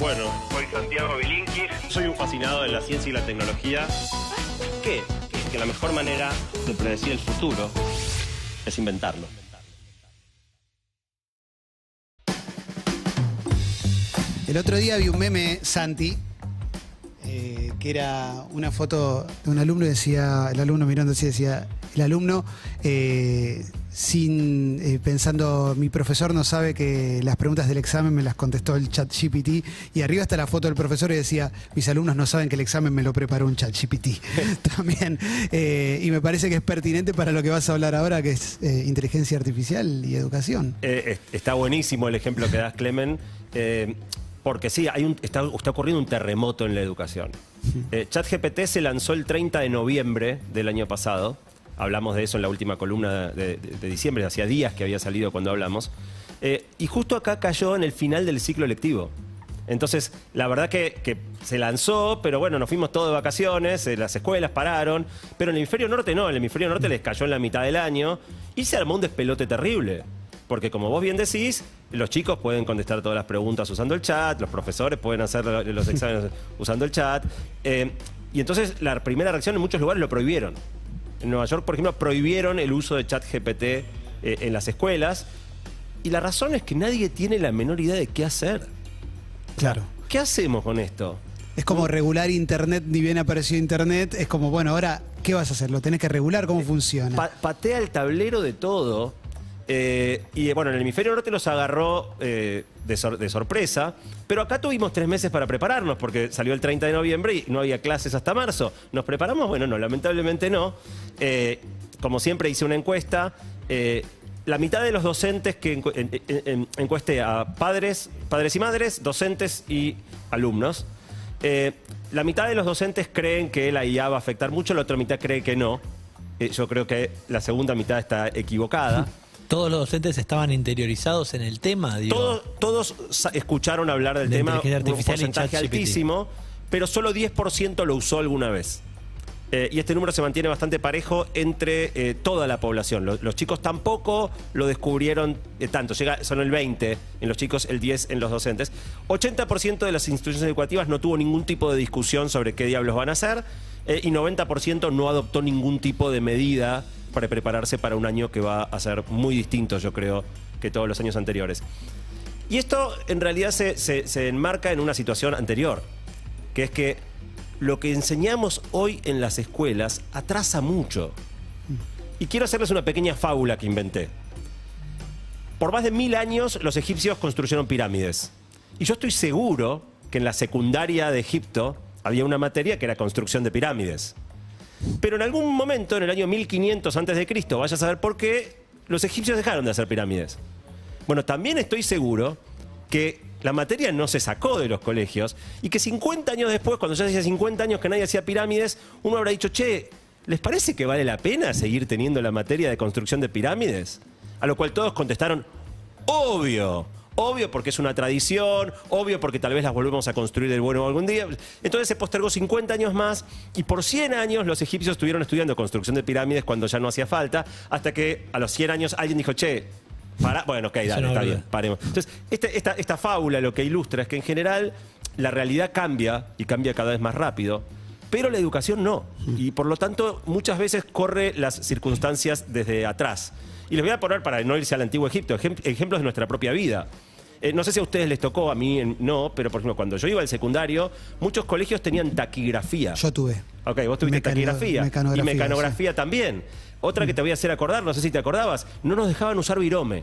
Bueno, Soy Santiago Bilinkis. soy un fascinado de la ciencia y la tecnología. ¿Qué? Que la mejor manera de predecir el futuro es inventarlo. El otro día vi un meme, Santi, eh, que era una foto de un alumno y decía, el alumno mirando así, decía, el alumno, eh, sin eh, pensando, mi profesor no sabe que las preguntas del examen me las contestó el chat GPT, y arriba está la foto del profesor y decía, mis alumnos no saben que el examen me lo preparó un chat GPT. También, y me parece que es pertinente para lo que vas a hablar ahora, que es inteligencia artificial y educación. Es- está buenísimo el ejemplo que das, Clemen, porque sí, hay un, está, está ocurriendo un terremoto en la educación. Eh, ChatGPT se lanzó el 30 de noviembre del año pasado. Hablamos de eso en la última columna de, de- de diciembre, hacía días que había salido cuando hablamos. Eh, y justo acá cayó en el final del ciclo lectivo. Entonces, la verdad que, que se lanzó, pero bueno, nos fuimos todos de vacaciones, eh, las escuelas pararon, pero en el hemisferio norte no, el hemisferio norte les cayó en la mitad del año y se armó un despelote terrible. Porque como vos bien decís, los chicos pueden contestar todas las preguntas usando el chat, los profesores pueden hacer lo- los exámenes usando el chat. eh, y entonces la primera reacción en muchos lugares lo prohibieron. En Nueva York, por ejemplo, prohibieron el uso de chat GPT eh, en las escuelas. Y la razón es que nadie tiene la menor idea de qué hacer. Claro. ¿Qué hacemos con esto? Es como regular Internet, ni bien apareció Internet, es como, bueno, ahora, ¿qué vas a hacer? ¿Lo tenés que regular? ¿Cómo funciona? Pa- patea el tablero de todo. Eh, y bueno, en el hemisferio norte los agarró eh, de, sor- de sorpresa. Pero acá tuvimos tres meses para prepararnos, porque salió el 30 de noviembre y no había clases hasta marzo. ¿Nos preparamos? Bueno, no, lamentablemente no. Eh, como siempre hice una encuesta. la mitad de los docentes que encu- en- en- en- encuesté a padres, padres y madres, docentes y alumnos. La mitad de los docentes creen que la IA va a afectar mucho, la otra mitad cree que no. Yo creo que la segunda mitad está equivocada. Todos los docentes estaban interiorizados en el tema, digo. Todos, todos escucharon hablar del De tema, un porcentaje altísimo, pero solo 10% lo usó alguna vez. Eh, y este número se mantiene bastante parejo entre eh, toda la población. Lo- Los, chicos tampoco lo descubrieron eh, tanto, Llega, son el 20 en los chicos, el 10 en los docentes. 80% de las instituciones educativas no tuvo ningún tipo de discusión sobre qué diablos van a hacer y 90% no adoptó ningún tipo de medida para prepararse para un año que va a ser muy distinto, yo creo, que todos los años anteriores. Y esto en realidad se, se- enmarca en una situación anterior, que es que lo que enseñamos hoy en las escuelas atrasa mucho. Y quiero hacerles una pequeña fábula que inventé. Por más de mil años los egipcios construyeron pirámides. Y yo estoy seguro que en la secundaria de Egipto había una materia que era construcción de pirámides. Pero en algún momento, en el año 1500 antes de Cristo, vaya a saber por qué, los egipcios dejaron de hacer pirámides. Bueno, también estoy seguro que la materia no se sacó de los colegios y que 50 años después, cuando ya hacía 50 años que nadie hacía pirámides, uno habrá dicho, che, ¿les parece que vale la pena seguir teniendo la materia de construcción de pirámides? A lo cual todos contestaron, obvio. Obvio porque es una tradición, obvio porque tal vez las volvemos a construir de bueno algún día. Entonces se postergó 50 años más y por 100 años los egipcios estuvieron estudiando construcción de pirámides cuando ya no hacía falta, hasta que a los 100 años alguien dijo, che, para, bueno, ok, dale, no está bien, paremos. Entonces, esta, esta fábula lo que ilustra es que en general la realidad cambia y cambia cada vez más rápido, pero la educación no. Y por lo tanto, muchas veces corre las circunstancias desde atrás. Y les voy a poner, para no irse al antiguo Egipto, ejem- ejemplos de nuestra propia vida. Eh, no sé si a ustedes les tocó, a mí no, pero por ejemplo, cuando yo iba al secundario, muchos colegios tenían taquigrafía. Yo tuve. Ok, vos tuviste Mecano- taquigrafía. mecanografía, y mecanografía también. Otra que te voy a hacer acordar, no sé si te acordabas, no nos dejaban usar virome.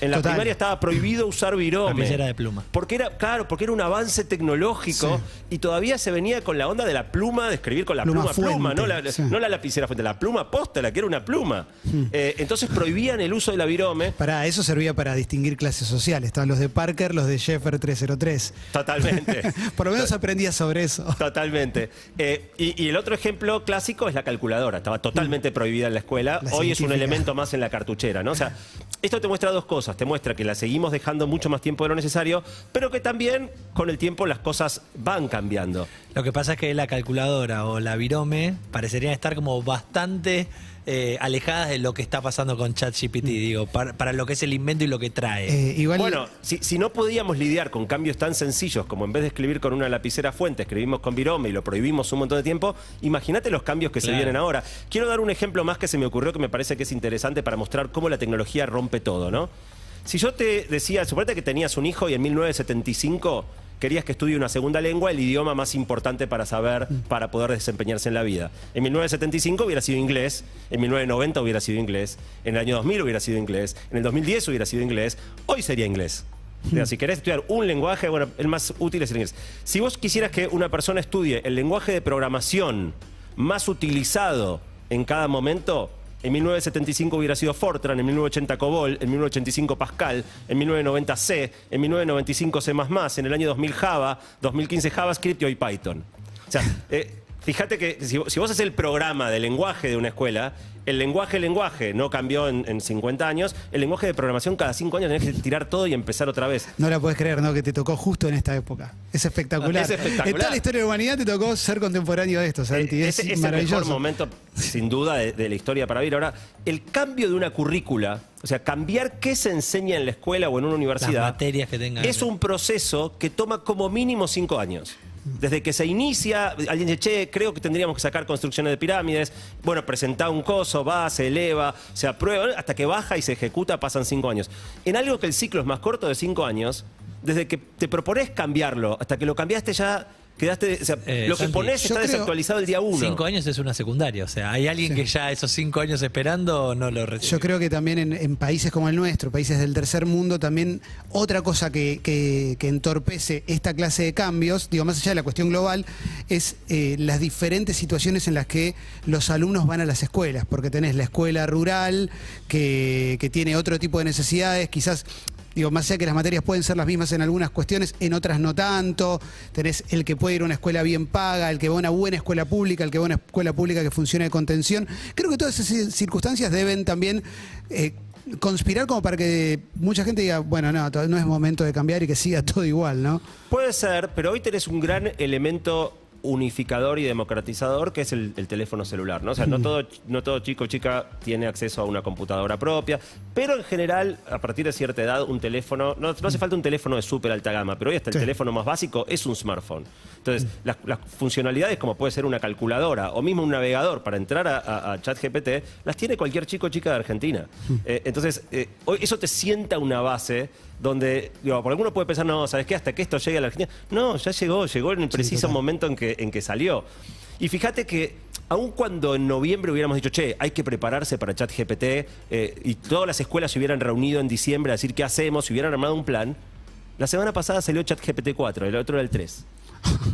En la Total. primaria estaba prohibido usar virome. Lapicera de pluma. Porque era, claro, porque era un avance tecnológico y todavía se venía con la onda de la pluma, de escribir con la Pluma pluma, no la, sí. no la lapicera fuente, la pluma posta, la que era una pluma. Eh, entonces prohibían el uso de la virome. Para eso servía para distinguir clases sociales. Estaban los de Parker, los de Sheffer 303. Totalmente. Por lo menos aprendía sobre eso. Totalmente. Eh, y, y el otro ejemplo clásico es la calculadora. Estaba totalmente prohibida en la escuela. La Hoy es un elemento más en la cartuchera, ¿no? O sea, esto te muestra dos cosas. Te muestra que la seguimos dejando mucho más tiempo de lo necesario, pero que también con el tiempo las cosas van cambiando. Lo que pasa es que la calculadora o la virome parecerían estar como bastante eh, alejadas de lo que está pasando con ChatGPT, digo, para, para lo que es el invento y lo que trae. Eh, igual, Bueno, si, si no podíamos lidiar con cambios tan sencillos como en vez de escribir con una lapicera fuente, escribimos con virome y lo prohibimos un montón de tiempo, imagínate los cambios que se vienen ahora. Quiero dar un ejemplo más que se me ocurrió que me parece que es interesante para mostrar cómo la tecnología rompe todo, ¿no? Si yo te decía, suponete que tenías un hijo y en 1975 querías que estudie una segunda lengua, el idioma más importante para saber, para poder desempeñarse en la vida. En 1975 hubiera sido inglés, en 1990 hubiera sido inglés, en el año 2000 hubiera sido inglés, en el 2010 hubiera sido inglés, hoy sería inglés. O sea, si querés estudiar un lenguaje, bueno, el más útil es el inglés. Si vos quisieras que una persona estudie el lenguaje de programación más utilizado en cada momento, en 1975 hubiera sido Fortran, en 1980 COBOL, en 1985 Pascal, en 1990 C, en 1995 C++, en el año 2000 Java, 2015 JavaScript y hoy Python. O sea, eh, fíjate que si, si vos haces el programa de lenguaje de una escuela, el lenguaje, lenguaje no cambió en, en 50 años, el lenguaje de programación cada 5 años tenés que tirar todo y empezar otra vez. no la puedes creer, ¿no? Que te tocó justo en esta época. Es espectacular. Es espectacular. En toda la historia de la humanidad te tocó ser contemporáneo de esto, Santi. Eh, es ese es el mejor momento, sin duda, de, de la historia para vivir. Ahora, el cambio de una currícula, o sea, cambiar qué se enseña en la escuela o en una universidad, Las materias que tengan. es un proceso que toma como mínimo cinco años. Desde que se inicia, alguien dice, che, creo que tendríamos que sacar construcciones de pirámides. Bueno, presenta un coso, va, se eleva, se aprueba, hasta que baja y se ejecuta, pasan cinco años. En algo que el ciclo es más corto de cinco años, desde que te propones cambiarlo, hasta que lo cambiaste ya, quedaste. O sea, Eh, lo que pones está desactualizado el día uno. Cinco años es una secundaria, o sea, hay alguien que ya esos cinco años esperando no lo recibe. Yo creo que también en, en países como el nuestro, países del tercer mundo, también otra cosa que, que- que entorpece esta clase de cambios, digo, más allá de la cuestión global, es eh, las diferentes situaciones en las que los alumnos van a las escuelas, porque tenés la escuela rural, que, que tiene otro tipo de necesidades, quizás... Digo, más allá que las materias pueden ser las mismas en algunas cuestiones, en otras no tanto. Tenés el que puede ir a una escuela bien paga, el que va a una buena escuela pública, el que va a una escuela pública que funcione de contención. Creo que todas esas circunstancias deben también eh, conspirar como para que mucha gente diga, bueno, no, no es momento de cambiar y que siga todo igual, ¿no? Puede ser, pero hoy tenés un gran elemento unificador y democratizador que es el, el teléfono celular, ¿no? O sea, no todo, no todo chico o chica tiene acceso a una computadora propia, pero en general, a partir de cierta edad, un teléfono, no, no hace falta un teléfono de súper alta gama, pero hoy hasta el Sí. teléfono más básico es un smartphone. Entonces, las, las funcionalidades como puede ser una calculadora o mismo un navegador para entrar a, a- a ChatGPT, las tiene cualquier chico o chica de Argentina. Eh, entonces, eh, hoy eso te sienta una base donde, digo, por alguno puede pensar, no, ¿sabes qué? Hasta que esto llegue a la Argentina. No, ya llegó, llegó en el preciso momento en que, en que salió. Y fíjate que, aun cuando en noviembre hubiéramos dicho, che, hay que prepararse para ChatGPT, eh, y todas las escuelas se hubieran reunido en diciembre a decir qué hacemos, si hubieran armado un plan, la semana pasada salió ChatGPT 4, el otro era el 3.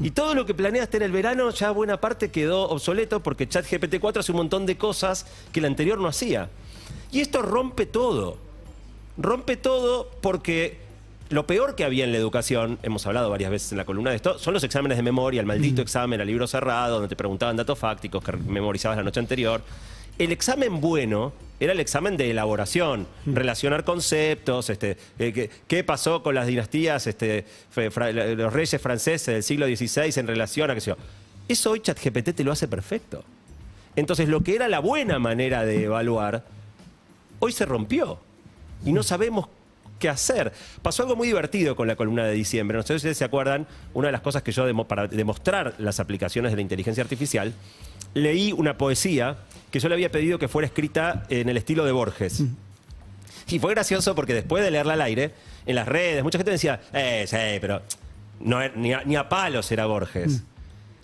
Y todo lo que planeaste en el verano, ya buena parte quedó obsoleto porque ChatGPT 4 hace un montón de cosas que el anterior no hacía. Y esto rompe todo. Rompe todo porque lo peor que había en la educación, hemos hablado varias veces en la columna de esto, son los exámenes de memoria, el maldito examen a libro cerrado, donde te preguntaban datos fácticos que memorizabas la noche anterior. El examen bueno era el examen de elaboración, relacionar conceptos, este, eh, qué, qué pasó con las dinastías, este, fra- los reyes franceses del siglo XVI en relación a qué sé yo. Eso hoy ChatGPT te lo hace perfecto. Entonces, lo que era la buena manera de evaluar, hoy se rompió. Y no sabemos qué hacer. Pasó algo muy divertido con la columna de diciembre. No sé si ustedes se acuerdan, una de las cosas que yo, demo- para demostrar las aplicaciones de la inteligencia artificial, leí una poesía que yo le había pedido que fuera escrita en el estilo de Borges. Y fue gracioso porque después de leerla al aire, en las redes, mucha gente decía, eh, sí, pero no, es- ni, a, ni a palos era Borges.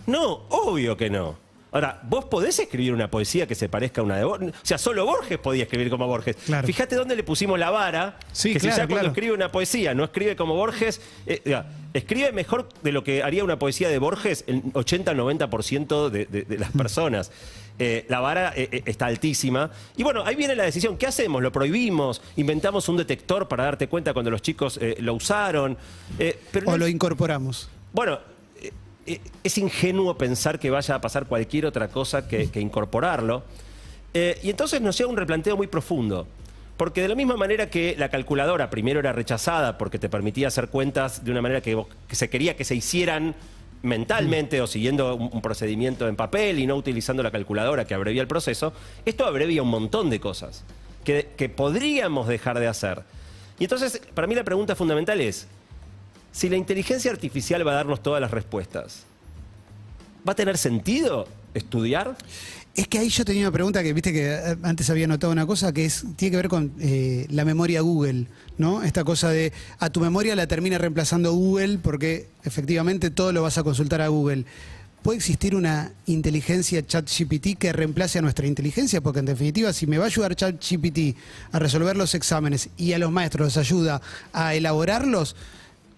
No, obvio que no. Ahora, ¿vos podés escribir una poesía que se parezca a una de Borges? O sea, solo Borges podía escribir como Borges. Claro. Fíjate dónde le pusimos la vara. Sí, que si claro, ya cuando claro. escribe una poesía no escribe como Borges, eh, escribe mejor de lo que haría una poesía de Borges el 80-90% de, de- de las personas. Eh, la vara eh, está altísima. Y bueno, ahí viene la decisión. ¿Qué hacemos? ¿Lo prohibimos? ¿Inventamos un detector para darte cuenta cuando los chicos lo usaron? Pero no O hay- lo incorporamos. bueno, es ingenuo pensar que vaya a pasar cualquier otra cosa que, incorporarlo. Eh, y entonces nos lleva un replanteo muy profundo. Porque de la misma manera que la calculadora primero era rechazada porque te permitía hacer cuentas de una manera que, se quería que se hicieran mentalmente o siguiendo un, procedimiento en papel y no utilizando la calculadora que abrevia el proceso, esto abrevia un montón de cosas que podríamos dejar de hacer. Y entonces, para mí la pregunta fundamental es, si la inteligencia artificial va a darnos todas las respuestas, ¿va a tener sentido estudiar? Es que ahí yo tenía una pregunta que, viste que eh, antes había notado una cosa que es tiene que ver con eh, la memoria Google, ¿no? Esta cosa de a tu memoria la termina reemplazando Google porque efectivamente todo lo vas a consultar a Google. ¿Puede existir una inteligencia ChatGPT que reemplace a nuestra inteligencia? Porque en definitiva, si me va a ayudar ChatGPT a resolver los exámenes y a los maestros los ayuda a elaborarlos,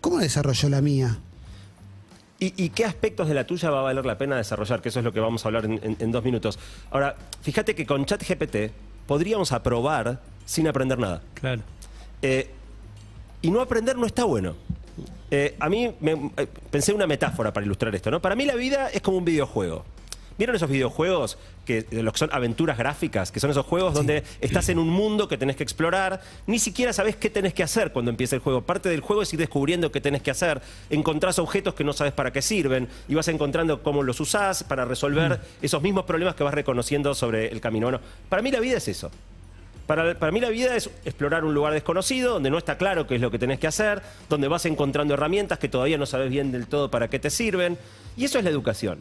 ¿cómo desarrolló la mía? ¿Y, y qué aspectos de la tuya va a valer la pena desarrollar? Que eso es lo que vamos a hablar en, en- en dos minutos. Ahora, fíjate que con ChatGPT podríamos aprobar sin aprender nada. Claro. Eh, y no aprender no está bueno. Eh, a mí me, eh, pensé una metáfora para ilustrar esto, ¿no? Para mí la vida es como un videojuego. ¿Vieron esos videojuegos que de lo que son aventuras gráficas? Que son esos juegos donde estás en un mundo que tenés que explorar, ni siquiera sabes qué tenés que hacer cuando empieza el juego. Parte del juego es ir descubriendo qué tenés que hacer. Encontrás objetos que no sabes para qué sirven y vas encontrando cómo los usás para resolver esos mismos problemas que vas reconociendo sobre el camino. Bueno, para mí la vida es eso. Para, para mí la vida es explorar un lugar desconocido, donde no está claro qué es lo que tenés que hacer, donde vas encontrando herramientas que todavía no sabes bien del todo para qué te sirven. Y eso es la educación.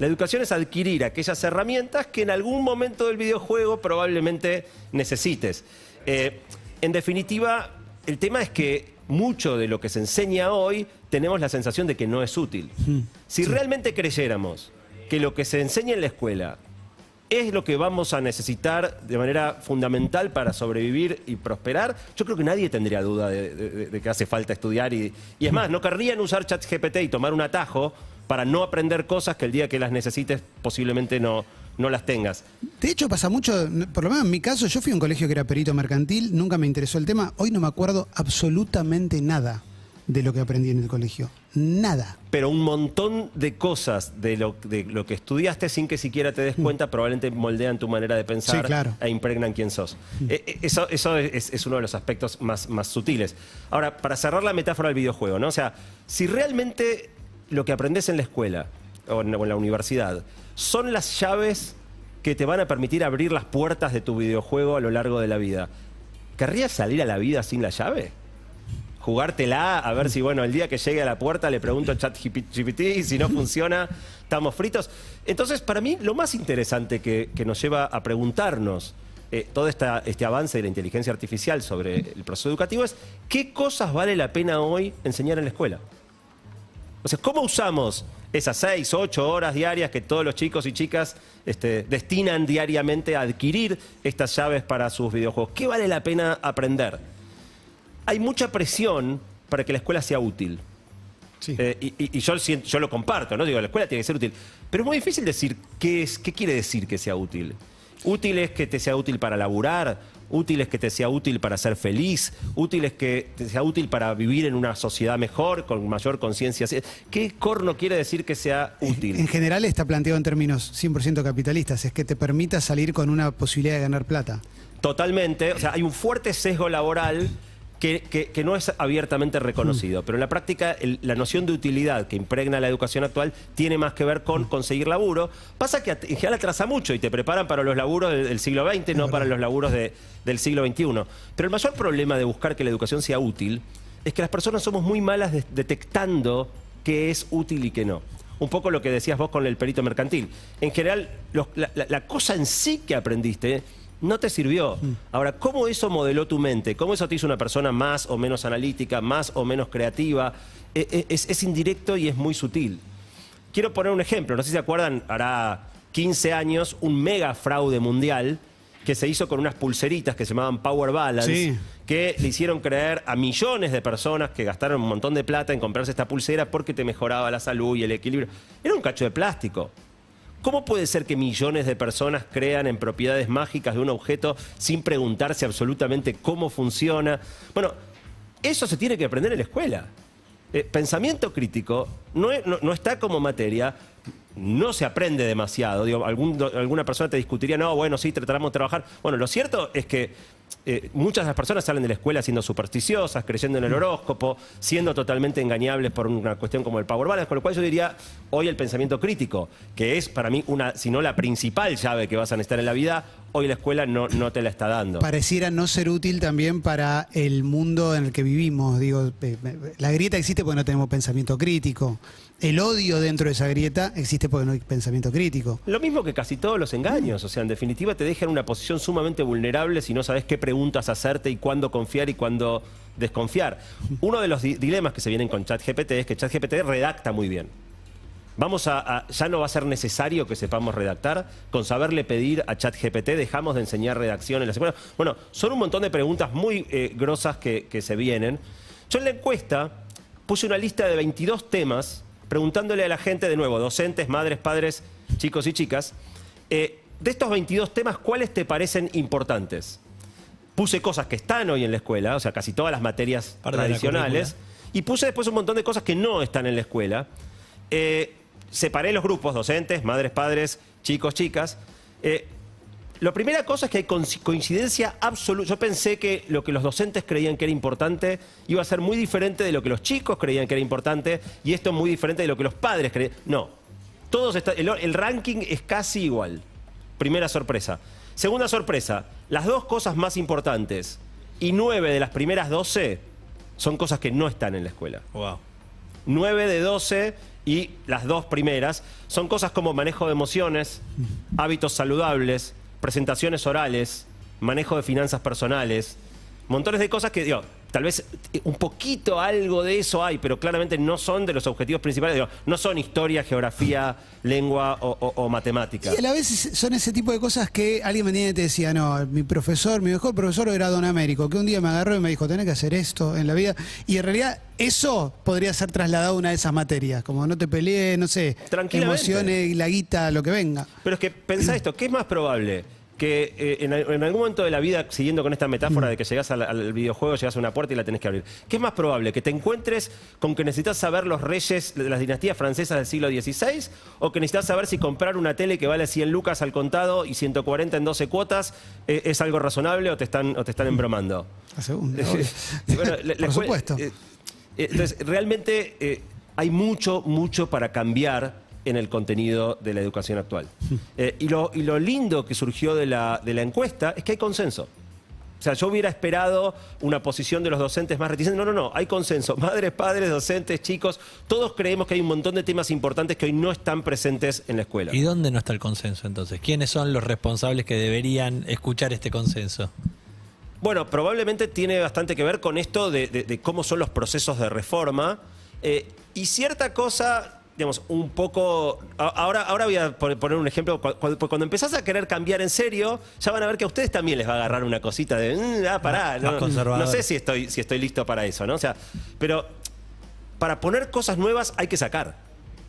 La educación es adquirir aquellas herramientas que en algún momento del videojuego probablemente necesites. Eh, en definitiva, el tema es que mucho de lo que se enseña hoy tenemos la sensación de que no es útil. Si realmente creyéramos que lo que se enseña en la escuela es lo que vamos a necesitar de manera fundamental para sobrevivir y prosperar, yo creo que nadie tendría duda de, de- de que hace falta estudiar. Y, y es más, no querrían usar ChatGPT y tomar un atajo para no aprender cosas que el día que las necesites posiblemente no, no las tengas. De hecho, pasa mucho, por lo menos en mi caso, yo fui a un colegio que era perito mercantil, nunca me interesó el tema, hoy no me acuerdo absolutamente nada de lo que aprendí en el colegio. Nada. Pero un montón de cosas de lo, de lo que estudiaste sin que siquiera te des cuenta probablemente moldean tu manera de pensar Sí, claro. e impregnan quién sos. Eh, eh, eso eso es, es uno de los aspectos más, más sutiles. Ahora, para cerrar la metáfora del videojuego, ¿no? O sea, si realmente lo que aprendes en la escuela o en, o en la universidad son las llaves que te van a permitir abrir las puertas de tu videojuego a lo largo de la vida, ¿querrías salir a la vida sin la llave? jugártela, a ver si, bueno, el día que llegue a la puerta le pregunto a ChatGPT y si no funciona, estamos fritos. Entonces, para mí, lo más interesante que, que nos lleva a preguntarnos eh, todo esta- este avance de la inteligencia artificial sobre el proceso educativo es qué cosas vale la pena hoy enseñar en la escuela. O sea, ¿cómo usamos esas seis, ocho horas diarias que todos los chicos y chicas este, destinan diariamente a adquirir estas llaves para sus videojuegos? ¿Qué vale la pena aprender? Hay mucha presión para que la escuela sea útil. Sí. Eh, y, y- y yo, siento- yo lo comparto, ¿no? Digo, la escuela tiene que ser útil. Pero es muy difícil decir qué, es, qué quiere decir que sea útil. Útil es que te sea útil para laburar, útil es que te sea útil para ser feliz, útil es que te sea útil para vivir en una sociedad mejor, con mayor conciencia. ¿Qué corno quiere decir que sea En útil? general está planteado en términos 100% capitalistas, es que te permita salir con una posibilidad de ganar plata. Totalmente. O sea, hay un fuerte sesgo laboral que, que- que no es abiertamente reconocido. Pero en la práctica, el- la noción de utilidad que impregna la educación actual tiene más que ver con conseguir laburo. Pasa que en general atrasa mucho y te preparan para los laburos del, del siglo XX, no para los laburos de- del siglo XXI. Pero el mayor problema de buscar que la educación sea útil es que las personas somos muy malas de- detectando qué es útil y qué no. Un poco lo que decías vos con el perito mercantil. En general, los- la, la- la cosa en sí que aprendiste no te sirvió. Ahora, ¿cómo eso modeló tu mente? ¿Cómo eso te hizo una persona más o menos analítica, más o menos creativa? E- e- Es, es indirecto y es muy sutil. Quiero poner un ejemplo. No sé si se acuerdan, hará 15 años, un mega fraude mundial que se hizo con unas pulseritas que se llamaban Power Balance, Sí. que le hicieron creer a millones de personas que gastaron un montón de plata en comprarse esta pulsera porque te mejoraba la salud y el equilibrio. Era un cacho de plástico. ¿Cómo puede ser que millones de personas crean en propiedades mágicas de un objeto sin preguntarse absolutamente cómo funciona? Bueno, eso se tiene que aprender en la escuela. Eh, pensamiento crítico no, no- no está como materia, no se aprende demasiado. Digo, algún- alguna persona te discutiría, no, bueno, sí, tratamos de trabajar. Bueno, lo cierto es que eh, muchas de las personas salen de la escuela siendo supersticiosas, creyendo en el horóscopo, siendo totalmente engañables por una cuestión como el power balance, con lo cual yo diría hoy el pensamiento crítico, que es para mí una, si no la principal llave que vas a necesitar en la vida, hoy la escuela no, no te la está dando. Pareciera no ser útil también para el mundo en el que vivimos. Digo, eh, la grieta existe porque no tenemos pensamiento crítico. El odio dentro de esa grieta existe porque no hay pensamiento crítico. Lo mismo que casi todos los engaños, o sea, en definitiva te dejan en una posición sumamente vulnerable si no sabes qué preguntas hacerte y cuándo confiar y cuándo desconfiar. Uno de los di- dilemas que se vienen con ChatGPT es que ChatGPT redacta muy bien. Vamos a, a- ya no va a ser necesario que sepamos redactar. Con saberle pedir a ChatGPT dejamos de enseñar redacción en la escuela. Bueno, son un montón de preguntas muy eh, grosas que, que se vienen. Yo en la encuesta puse una lista de 22 temas preguntándole a la gente, de nuevo, docentes, madres, padres, chicos y chicas, eh, de estos 22 temas, ¿cuáles te parecen importantes? Puse cosas que están hoy en la escuela, o sea, casi todas las materias Parte de la tradicionales, y puse después un montón de cosas que no están en la escuela. Eh, separé los grupos, docentes, madres, padres, chicos, chicas. Eh, la primera cosa es que hay coinc- coincidencia absoluta. Yo pensé que lo que los docentes creían que era importante iba a ser muy diferente de lo que los chicos creían que era importante y esto muy diferente de lo que los padres creían. No. Todos está- el, el ranking es casi igual. Primera sorpresa. Segunda sorpresa. Las dos cosas más importantes y nueve de las primeras doce son cosas que no están en la escuela. Wow. 9 de 12 y las dos primeras son cosas como manejo de emociones, hábitos saludables, presentaciones orales, manejo de finanzas personales, montones de cosas que, digo, tal vez eh, un poquito algo de eso hay, pero claramente no son de los objetivos principales, digo, no son historia, geografía, lengua o, o- o matemática. Y a la vez son ese tipo de cosas que alguien me tiene y te decía, no, mi profesor, mi mejor profesor era Don Américo, que un día me agarró y me dijo, tenés que hacer esto en la vida. Y en realidad eso podría ser trasladado a una de esas materias, como no te pelees, no sé, emociones, la guita, lo que venga. Pero es que pensá esto, ¿qué es más probable? Que eh, en, en algún momento de la vida, siguiendo con esta metáfora de que llegás al, al videojuego, llegas a una puerta y la tenés que abrir, ¿qué es más probable? ¿Que te encuentres con que necesitas saber los reyes de las dinastías francesas del siglo XVI? ¿O que necesitas saber si comprar una tele que vale 100 lucas al contado y 140 en 12 cuotas eh, es algo razonable o te están, o te están embromando? La segunda. Bueno, Por supuesto. eh, entonces, realmente hay mucho, mucho para cambiar en el contenido de la educación actual. Eh, y, lo, y lo lindo que surgió de la, de la encuesta es que hay consenso. O sea, yo hubiera esperado una posición de los docentes más reticentes. No, no, no, hay consenso. Madres, padres, docentes, chicos, todos creemos que hay un montón de temas importantes que hoy no están presentes en la escuela. ¿Y dónde no está el consenso entonces? ¿Quiénes son los responsables que deberían escuchar este consenso? Bueno, probablemente tiene bastante que ver con esto de, de- de cómo son los procesos de reforma eh, y cierta cosa, digamos, un poco... Ahora, ahora voy a pon- poner un ejemplo. Cu- cu- Cuando, empezás a querer cambiar en serio, ya van a ver que a ustedes también les va a agarrar una cosita de... "Mm, ah, pará, Más no, conservador. no sé si estoy, si estoy listo para eso, ¿no? O sea, pero para poner cosas nuevas hay que sacar.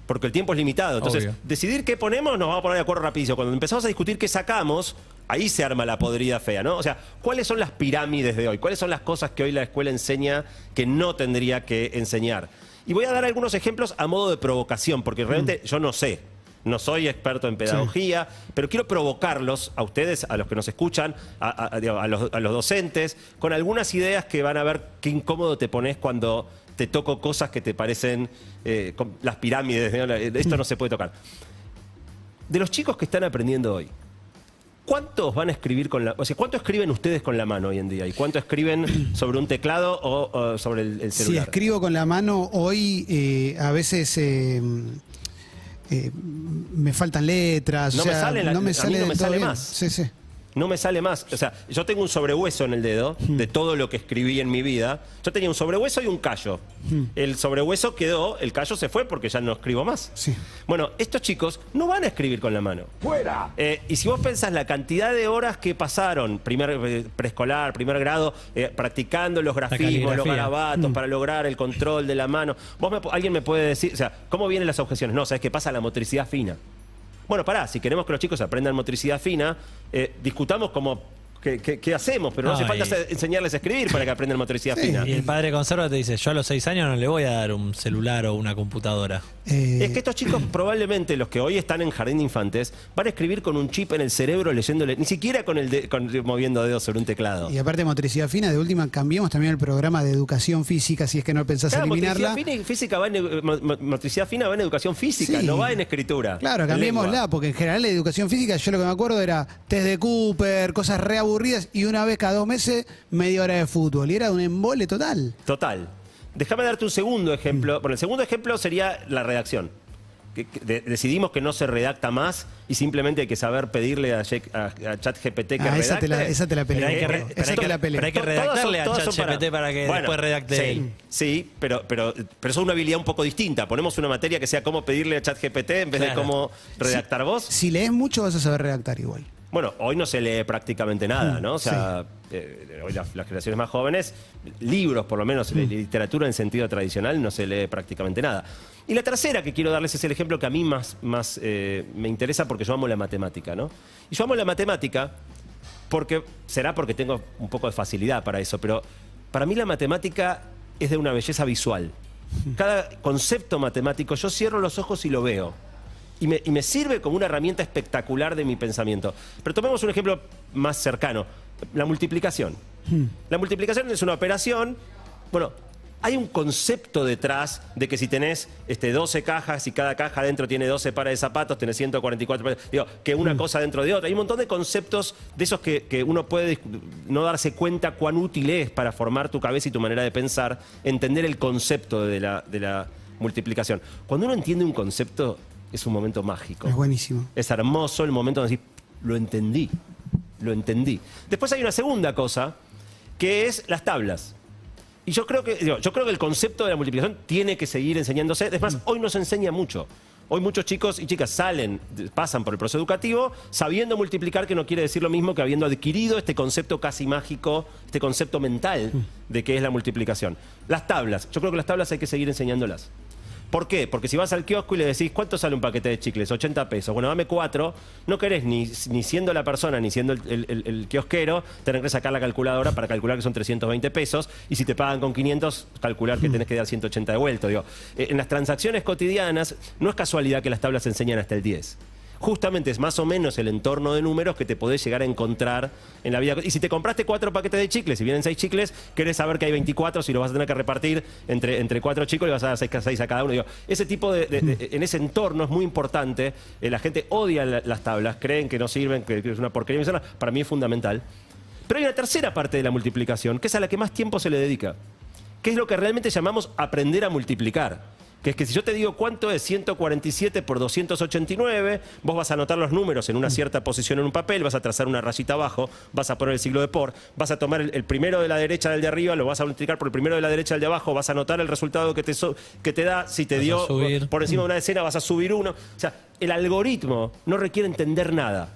Porque el tiempo es limitado. Entonces, Obvio. decidir qué ponemos nos vamos a poner de acuerdo rapidísimo. Cuando empezamos a discutir qué sacamos, ahí se arma la podrida fea, ¿no? O sea, ¿cuáles son las pirámides de hoy? ¿Cuáles son las cosas que hoy la escuela enseña que no tendría que enseñar? Y voy a dar algunos ejemplos a modo de provocación, porque realmente yo no sé. No soy experto en pedagogía, pero quiero provocarlos a ustedes, a los que nos escuchan, a, a- digo, a los, a los docentes, con algunas ideas que van a ver qué incómodo te pones cuando te toco cosas que te parecen eh, con las pirámides. ¿no? Esto no se puede tocar. De los chicos que están aprendiendo hoy, ¿cuántos van a escribir con la... O sea, ¿cuánto escriben ustedes con la mano hoy en día? ¿Y cuánto escriben sobre un teclado o, o sobre el, el Si celular? escribo con la mano hoy, eh, a veces eh, eh, me faltan letras. No o me sale la- no me sale, no me sale más. Sí, sí. No me sale más. O sea, yo tengo un sobrehueso en el dedo Hmm. de todo lo que escribí en mi vida. Yo tenía un sobrehueso y un callo. Hmm. El sobrehueso quedó, el callo se fue porque ya no escribo más. Sí. Bueno, estos chicos no van a escribir con la mano. ¡Fuera! y si vos pensás la cantidad de horas que pasaron, primer eh, preescolar, primer grado, eh, practicando los grafismos, los garabatos, Hmm. para lograr el control de la mano. Vos me alguien me puede decir, o sea, ¿cómo vienen las objeciones? No, ¿sabes qué pasa? La motricidad fina. Bueno, pará, si queremos que los chicos aprendan motricidad fina, eh, discutamos cómo ¿qué, qué- qué hacemos? Pero no, No, hace falta y- enseñarles a escribir para que aprendan motricidad Sí. fina. Y el padre conserva te dice, yo a los seis años no le voy a dar un celular o una computadora. Eh, Es que estos chicos probablemente los que hoy están en jardín de infantes van a escribir con un chip en el cerebro leyéndole, ni siquiera con el de- con- moviendo dedos sobre un teclado. Y aparte motricidad fina, de última cambiemos también el programa de educación física si es que no pensás Claro, eliminarla. motricidad fina y física va en, edu- mo- mo- motricidad fina va en educación física, Sí. no va en escritura. Claro, en cambiémosla, lengua. porque en general la educación física, yo lo que me acuerdo era test de Cooper, cosas y una vez cada dos meses media hora de fútbol. Y era un embole total. Total. Déjame darte un segundo ejemplo. Mm. Bueno, el segundo ejemplo sería la redacción. Que- que de- decidimos que no se redacta más y simplemente hay que saber pedirle a, Jake- a- a ChatGPT que Ah, esa te la- redacte. esa te la peleo. Pero hay que, re- pero esa hay te que- la peleo. pero hay que redactarle a ChatGPT para que Bueno, después redacte sí, él. Sí, pero, pero, pero eso es una habilidad un poco distinta. Ponemos una materia que sea cómo pedirle a ChatGPT en vez de cómo redactar vos. Si lees mucho vas a saber redactar igual. Bueno, hoy no se lee prácticamente nada, Mm, ¿no? O sea, eh, hoy las, las generaciones más jóvenes, libros por lo menos, Mm. li- literatura en sentido tradicional, no se lee prácticamente nada. Y la tercera que quiero darles es el ejemplo que a mí más, más eh, me interesa porque yo amo la matemática, ¿no? Y yo amo la matemática porque, será porque tengo un poco de facilidad para eso, pero para mí la matemática es de una belleza visual. Cada concepto matemático, yo cierro los ojos y lo veo. Y me, y me sirve como una herramienta espectacular de mi pensamiento. Pero tomemos un ejemplo más cercano, la multiplicación. La multiplicación es una operación, bueno, hay un concepto detrás de que si tenés este, 12 cajas y cada caja dentro tiene 12 pares de zapatos, tenés 144 pares, digo, que una cosa dentro de otra. Hay un montón de conceptos de esos que, que uno puede no darse cuenta cuán útil es para formar tu cabeza y tu manera de pensar, entender el concepto de la, de la multiplicación. Cuando uno entiende un concepto, es un momento mágico. Es buenísimo. Es hermoso el momento donde decís, lo entendí, lo entendí. Después hay una segunda cosa, que es las tablas. Y yo creo que, digo, yo creo que el concepto de la multiplicación tiene que seguir enseñándose. Es más, hoy no se enseña mucho. Hoy muchos chicos y chicas salen, pasan por el proceso educativo sabiendo multiplicar, que no quiere decir lo mismo que habiendo adquirido este concepto casi mágico, este concepto mental de qué es la multiplicación. Las tablas, yo creo que las tablas hay que seguir enseñándolas. ¿Por qué? Porque si vas al kiosco y le decís, ¿cuánto sale un paquete de chicles? 80 pesos. Bueno, dame cuatro. No querés ni, ni siendo la persona ni siendo el, el- el- el kiosquero tener que sacar la calculadora para calcular que son 320 pesos. Y si te pagan con 500, calcular que tenés que dar 180 de vuelto. Digo, eh, en las transacciones cotidianas no es casualidad que las tablas enseñan hasta el 10 justamente es más o menos el entorno de números que te podés llegar a encontrar en la vida. Y si te compraste cuatro paquetes de chicles y vienen seis chicles, querés saber que hay 24, si lo vas a tener que repartir entre, entre cuatro chicos y vas a dar seis, a cada uno. Ese tipo de, en ese entorno es muy importante. Eh, la gente odia la- las tablas, creen que no sirven, que, que es una porquería. Para mí es fundamental. Pero hay una tercera parte de la multiplicación, que es a la que más tiempo se le dedica, que es lo que realmente llamamos aprender a multiplicar. Que es que si yo te digo cuánto es 147 por 289, vos vas a anotar los números en una cierta posición en un papel, vas a trazar una rayita abajo, vas a poner el siglo de por, vas a tomar el, el primero de la derecha del de arriba, lo vas a multiplicar por el primero de la derecha del de abajo, vas a anotar el resultado que te, so- que te da, si te Vas dio por encima de una decena vas a subir uno. O sea, el algoritmo no requiere entender nada.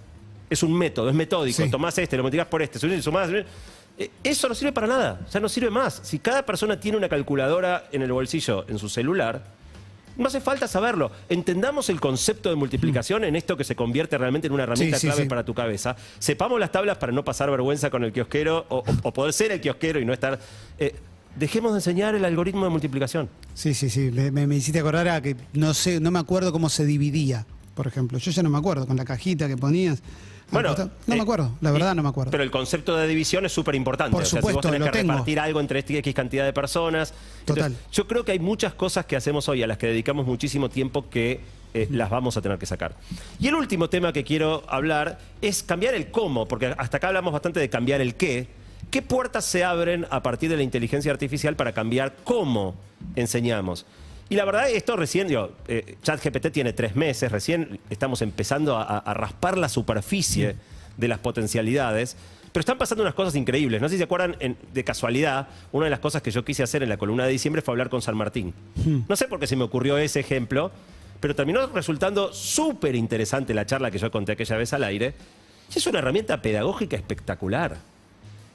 Es un método, es metódico. Sí. Tomás este, lo multiplicás por este, subís, sumás. eh, Eso no sirve para nada, o sea, no sirve más. Si cada persona tiene una calculadora en el bolsillo, en su celular, no hace falta saberlo. Entendamos el concepto de multiplicación en esto que se convierte realmente en una herramienta Sí, clave sí. para tu cabeza. Sepamos las tablas para no pasar vergüenza con el kiosquero o, o- o poder ser el kiosquero y no estar... eh, dejemos de enseñar el algoritmo de multiplicación. Sí, sí, sí. Me, me- me hiciste acordar a que no sé, no me acuerdo cómo se dividía, por ejemplo. Yo ya no me acuerdo, con la cajita que ponías. Bueno, no eh, me acuerdo, la verdad no me acuerdo. Pero el concepto de división es súper importante. Por o sea, supuesto, si vos tenés lo que tengo. repartir algo entre este X cantidad de personas. Total. yo creo que hay muchas cosas que hacemos hoy a las que dedicamos muchísimo tiempo que eh, las vamos a tener que sacar. Y el último tema que quiero hablar es cambiar el cómo, porque hasta acá hablamos bastante de cambiar el qué. ¿Qué puertas se abren a partir de la inteligencia artificial para cambiar cómo enseñamos? Y la verdad, esto recién, digo, eh, ChatGPT tiene tres meses, recién estamos empezando a, raspar la superficie de las potencialidades, pero están pasando unas cosas increíbles. No sé si se acuerdan, en- de casualidad, una de las cosas que yo quise hacer en la columna de diciembre fue hablar con San Martín. No sé por qué se me ocurrió ese ejemplo, pero terminó resultando súper interesante la charla que yo conté aquella vez al aire. Y es una herramienta pedagógica espectacular.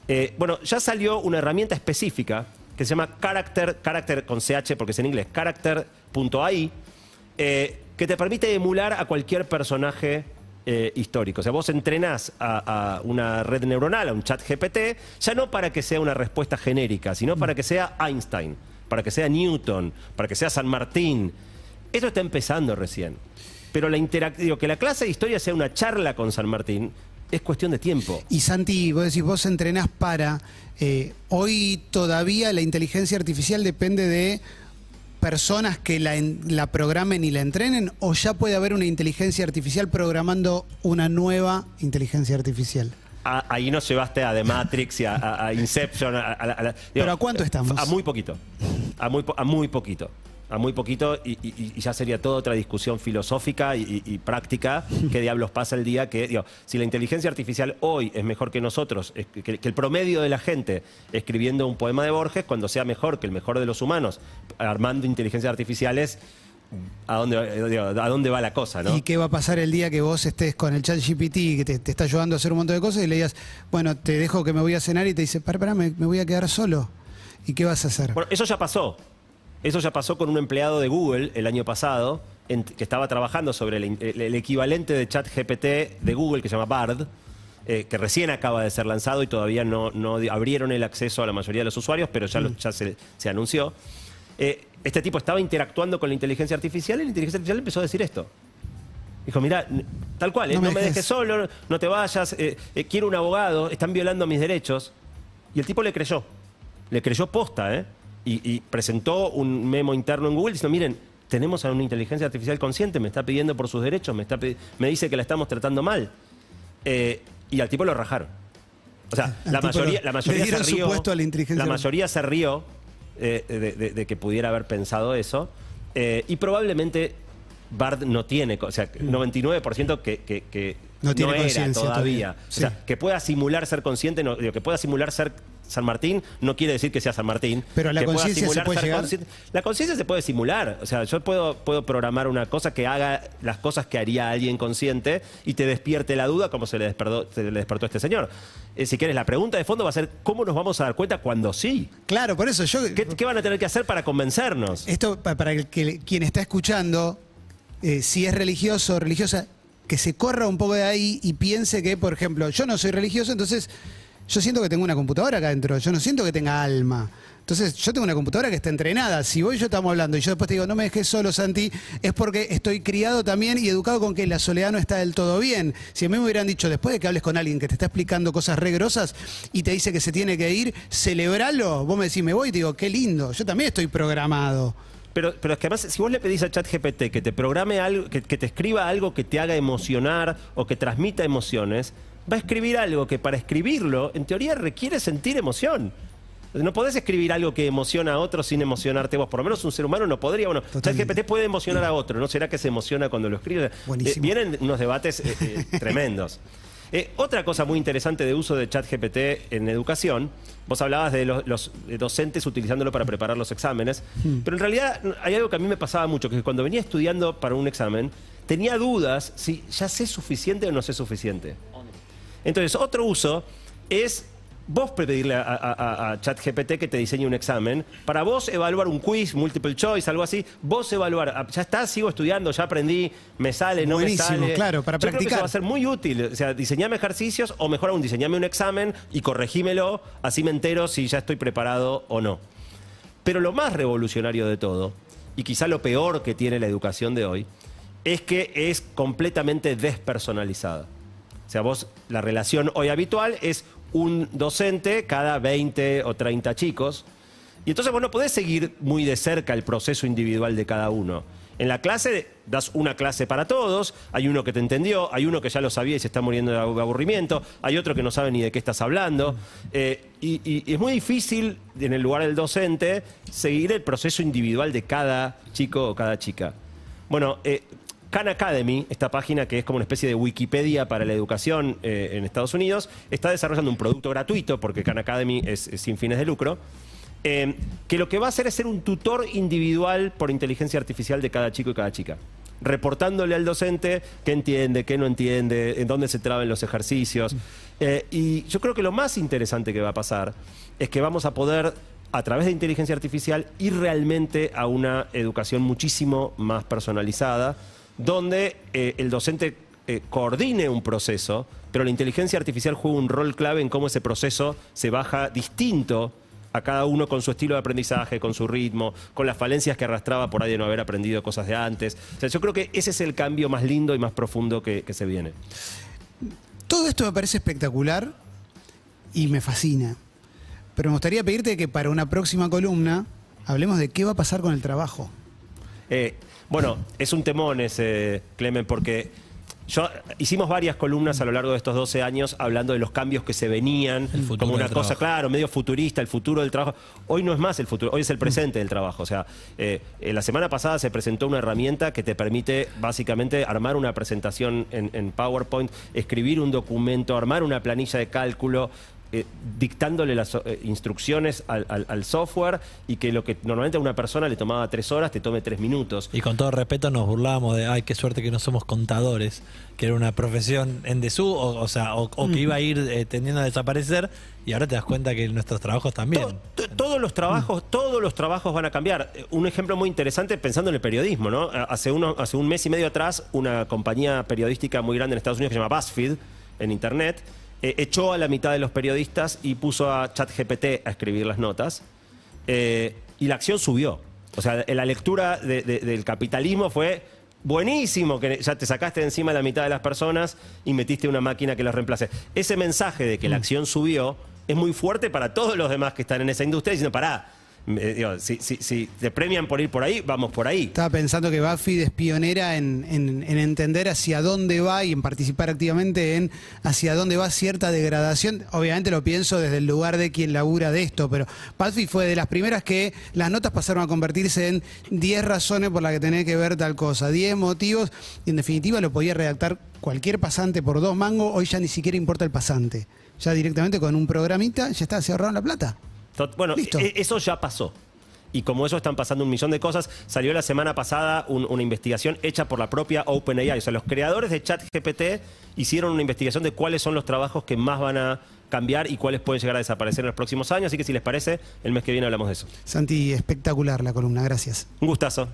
Eh, bueno, ya salió una herramienta específica que se llama Character, Character con CH porque es en inglés, Character.ai, eh, que te permite emular a cualquier personaje eh, histórico. O sea, vos entrenás a, una red neuronal, a un chat GPT, ya no para que sea una respuesta genérica, sino para que sea Einstein, para que sea Newton, para que sea San Martín. Esto está empezando recién. Pero la digo, que la clase de historia sea una charla con San Martín es cuestión de tiempo. Y Santi, vos decís, vos entrenás para. eh, hoy todavía la inteligencia artificial depende de personas que la, en- la programen y la entrenen, o ya puede haber una inteligencia artificial programando una nueva inteligencia artificial. A- ahí nos llevaste a The Matrix y a, a- a Inception. a- a- a la- digo, ¿Pero a cuánto estamos? A muy poquito. A muy, po- a muy poquito. A muy poquito y, y- y ya sería toda otra discusión filosófica y, práctica. ¿Qué diablos pasa el día que, digo, si la inteligencia artificial hoy es mejor que nosotros, es que, que el promedio de la gente escribiendo un poema de Borges, cuando sea mejor que el mejor de los humanos, armando inteligencias artificiales, ¿a dónde, digo, ¿a dónde va la cosa? ¿no? ¿Y qué va a pasar el día que vos estés con el chat GPT que te, te está ayudando a hacer un montón de cosas y le digas, bueno, te dejo que me voy a cenar y te dice, para, para, me, me voy a quedar solo? ¿Y qué vas a hacer? Bueno, eso ya pasó. Eso ya pasó con un empleado de Google el año pasado, en- que estaba trabajando sobre el, el- el equivalente de chat GPT de Google, que se llama Bard, eh, que recién acaba de ser lanzado y todavía no, no abrieron el acceso a la mayoría de los usuarios, pero ya, lo- ya se, se anunció. Eh, este tipo estaba interactuando con la inteligencia artificial y la inteligencia artificial empezó a decir esto. Dijo, mira, tal cual, eh, No no, me dejes. dejes solo, no te vayas, quiero un abogado, están violando mis derechos. Y el tipo le creyó. Le creyó posta, ¿eh? Y, y presentó un memo interno en Google diciendo, miren, tenemos a una inteligencia artificial consciente, me está pidiendo por sus derechos, me, está me dice que la estamos tratando mal. Eh, y al tipo lo rajaron. O sea, Al la mayoría, lo- la mayoría se rió. a la mayoría se rió eh, de, de- de que pudiera haber pensado eso. Eh, y probablemente Bard no tiene, o sea, 99% que, que, que Mm. No tiene era conciencia todavía. O sea, que pueda simular ser consciente, no, digo, que pueda simular ser San Martín, no quiere decir que sea San Martín. Pero la conciencia se puede ser llegar. La conciencia se puede simular. O sea, yo puedo, puedo programar una cosa que haga las cosas que haría alguien consciente y te despierte la duda como se le despertó, se le despertó a este señor. Eh, si quieres, la pregunta de fondo va a ser, ¿cómo nos vamos a dar cuenta cuando sí? Claro, por eso yo... ¿Qué, qué van a tener que hacer para convencernos? Esto pa- para el que quien está escuchando, eh, si es religioso o religiosa, que se corra un poco de ahí y piense que, por ejemplo, yo no soy religioso, entonces yo siento que tengo una computadora acá adentro, yo no siento que tenga alma. Entonces, yo tengo una computadora que está entrenada. Si vos y yo estamos hablando y yo después te digo, no me dejes solo, Santi, es porque estoy criado también y educado con que la soledad no está del todo bien. Si a mí me hubieran dicho, después de que hables con alguien que te está explicando cosas re grosas y te dice que se tiene que ir, celebralo. Vos me decís, me voy y te digo, qué lindo. Yo también estoy programado. Pero, pero es que además, si vos le pedís a ChatGPT que te programe algo, que, que te escriba algo que te haga emocionar o que transmita emociones, va a escribir algo que para escribirlo, en teoría, requiere sentir emoción. No podés escribir algo que emociona a otro sin emocionarte vos. Por lo menos un ser humano no podría. Bueno. ChatGPT puede emocionar a otro. ¿No será que se emociona cuando lo escribe? Eh, vienen unos debates eh, eh, tremendos. Eh, otra cosa muy interesante de uso de ChatGPT en educación, vos hablabas de los, los, eh, docentes utilizándolo para preparar los exámenes, pero en realidad hay algo que a mí me pasaba mucho, que cuando venía estudiando para un examen, tenía dudas si ya sé suficiente o no sé suficiente. Entonces, otro uso es vos pedirle a, a- a- a ChatGPT que te diseñe un examen, para vos evaluar un quiz, multiple choice, algo así, vos evaluar, ah, ya está, sigo estudiando, ya aprendí, me sale, no Buenísimo, me sale. claro, para Yo creo que eso practicar. va a ser muy útil, o sea, diseñame ejercicios o mejor aún, diseñame un examen y corregímelo, así me entero si ya estoy preparado o no. Pero lo más revolucionario de todo, y quizá lo peor que tiene la educación de hoy, es que es completamente despersonalizada. O sea, vos, la relación hoy habitual es un docente cada 20 o 30 chicos. Y entonces vos no podés seguir muy de cerca el proceso individual de cada uno. En la clase das una clase para todos, hay uno que te entendió, hay uno que ya lo sabía y se está muriendo de aburrimiento, hay otro que no sabe ni de qué estás hablando. Eh, y, es muy difícil, en el lugar del docente, seguir el proceso individual de cada chico o cada chica. Bueno, eh, Khan Academy, esta página que es como una especie de Wikipedia para la educación eh, en Estados Unidos, está desarrollando un producto gratuito, porque Khan Academy es, sin fines de lucro, eh, que lo que va a hacer es ser un tutor individual por inteligencia artificial de cada chico y cada chica. Reportándole al docente qué entiende, qué no entiende, en dónde se traban los ejercicios. Eh, y yo creo que lo más interesante que va a pasar es que vamos a poder, a través de inteligencia artificial, ir realmente a una educación muchísimo más personalizada, donde eh, el docente eh, coordine un proceso, pero la inteligencia artificial juega un rol clave en cómo ese proceso se baja distinto a cada uno con su estilo de aprendizaje, con su ritmo, con las falencias que arrastraba por ahí de no haber aprendido cosas de antes. O sea, yo creo que ese es el cambio más lindo y más profundo que, que se viene. Todo esto me parece espectacular y me fascina. Pero me gustaría pedirte que para una próxima columna hablemos de qué va a pasar con el trabajo. Eh, bueno, es un temón ese, Clemen, porque yo hicimos varias columnas a lo largo de estos 12 años hablando de los cambios que se venían, como una cosa, trabajo. claro, medio futurista, el futuro del trabajo. Hoy no es más el futuro, hoy es el presente del trabajo. O sea, eh, eh, la semana pasada se presentó una herramienta que te permite básicamente armar una presentación en, en PowerPoint, escribir un documento, armar una planilla de cálculo. Eh, dictándole las eh, instrucciones al, al- al software y que lo que normalmente a una persona le tomaba tres horas te tome tres minutos. Y con todo respeto nos burlábamos de, ay, qué suerte que no somos contadores, que era una profesión en desuso, o, sea, o, o que iba a ir eh, tendiendo a desaparecer, y ahora te das cuenta que nuestros trabajos también. To- to- Todos los trabajos, todos los trabajos van a cambiar. Un ejemplo muy interesante pensando en el periodismo, ¿no? Hace, uno, hace un mes y medio atrás, una compañía periodística muy grande en Estados Unidos que se llama BuzzFeed, en internet, eh, echó a la mitad de los periodistas y puso a ChatGPT a escribir las notas. eh, y la acción subió. O sea, la lectura de- de- del capitalismo fue buenísimo, que ya te sacaste de encima la mitad de las personas y metiste una máquina que los reemplace. Ese mensaje de que la acción subió es muy fuerte para todos los demás que están en esa industria diciendo, pará, eh, digo, si, si- si te premian por ir por ahí, vamos por ahí. Estaba pensando que Buffy es pionera en, en- en entender hacia dónde va y en participar activamente en hacia dónde va cierta degradación. Obviamente lo pienso desde el lugar de quien labura de esto, pero Buffy fue de las primeras que las notas pasaron a convertirse en 10 razones por las que tenés que ver tal cosa, 10 motivos, y en definitiva lo podía redactar cualquier pasante por dos mangos, hoy ya ni siquiera importa el pasante. Ya directamente con un programita, ya está, se ahorraron la plata. Bueno, Listo. e- eso ya pasó. Y como eso están pasando un millón de cosas, salió la semana pasada un- una investigación hecha por la propia OpenAI. O sea, los creadores de ChatGPT hicieron una investigación de cuáles son los trabajos que más van a cambiar y cuáles pueden llegar a desaparecer en los próximos años. Así que si les parece, el mes que viene hablamos de eso. Santi, espectacular la columna, gracias. Un gustazo.